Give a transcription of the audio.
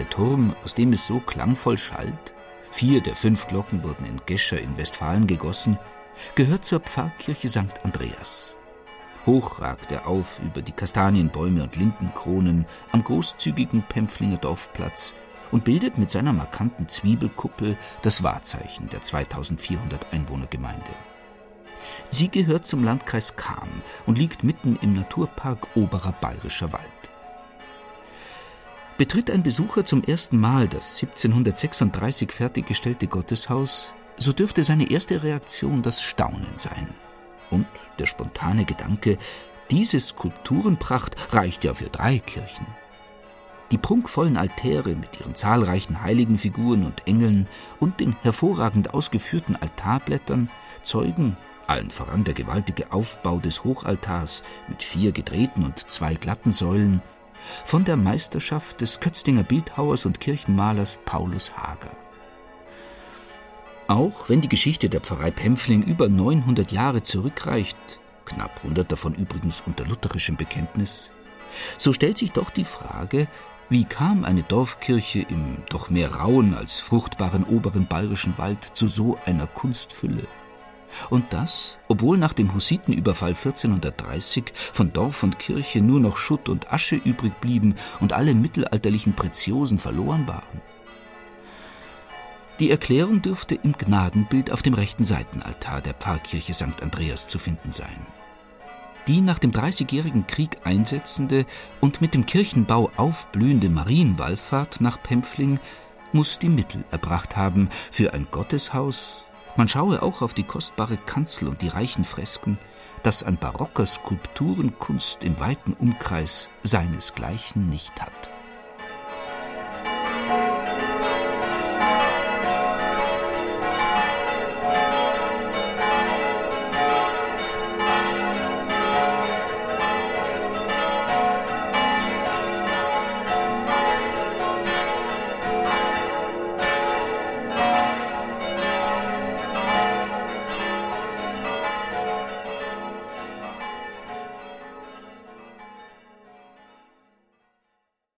Der Turm, aus dem es so klangvoll schallt, vier der fünf Glocken wurden in Gescher in Westfalen gegossen, gehört zur Pfarrkirche St. Andreas. Hoch ragt er auf über die Kastanienbäume und Lindenkronen am großzügigen Pempflinger Dorfplatz und bildet mit seiner markanten Zwiebelkuppel das Wahrzeichen der 2400 Einwohnergemeinde. Sie gehört zum Landkreis Cham und liegt mitten im Naturpark Oberer Bayerischer Wald. Betritt ein Besucher zum ersten Mal das 1736 fertiggestellte Gotteshaus, so dürfte seine erste Reaktion das Staunen sein. Und der spontane Gedanke, diese Skulpturenpracht reicht ja für drei Kirchen. Die prunkvollen Altäre mit ihren zahlreichen Heiligenfiguren und Engeln und den hervorragend ausgeführten Altarblättern zeugen, allen voran der gewaltige Aufbau des Hochaltars mit vier gedrehten und zwei glatten Säulen, von der Meisterschaft des Kötztinger Bildhauers und Kirchenmalers Paulus Hager. Auch wenn die Geschichte der Pfarrei Pempfling über 900 Jahre zurückreicht, knapp 100 davon übrigens unter lutherischem Bekenntnis, so stellt sich doch die Frage, wie kam eine Dorfkirche im doch mehr rauen als fruchtbaren oberen bayerischen Wald zu so einer Kunstfülle? Und das, obwohl nach dem Hussitenüberfall 1430 von Dorf und Kirche nur noch Schutt und Asche übrig blieben und alle mittelalterlichen Preziosen verloren waren. Die Erklärung dürfte im Gnadenbild auf dem rechten Seitenaltar der Pfarrkirche St. Andreas zu finden sein. Die nach dem Dreißigjährigen Krieg einsetzende und mit dem Kirchenbau aufblühende Marienwallfahrt nach Pempfling muss die Mittel erbracht haben für ein Gotteshaus, man schaue auch auf die kostbare Kanzel und die reichen Fresken, das an barocker Skulpturenkunst im weiten Umkreis seinesgleichen nicht hat.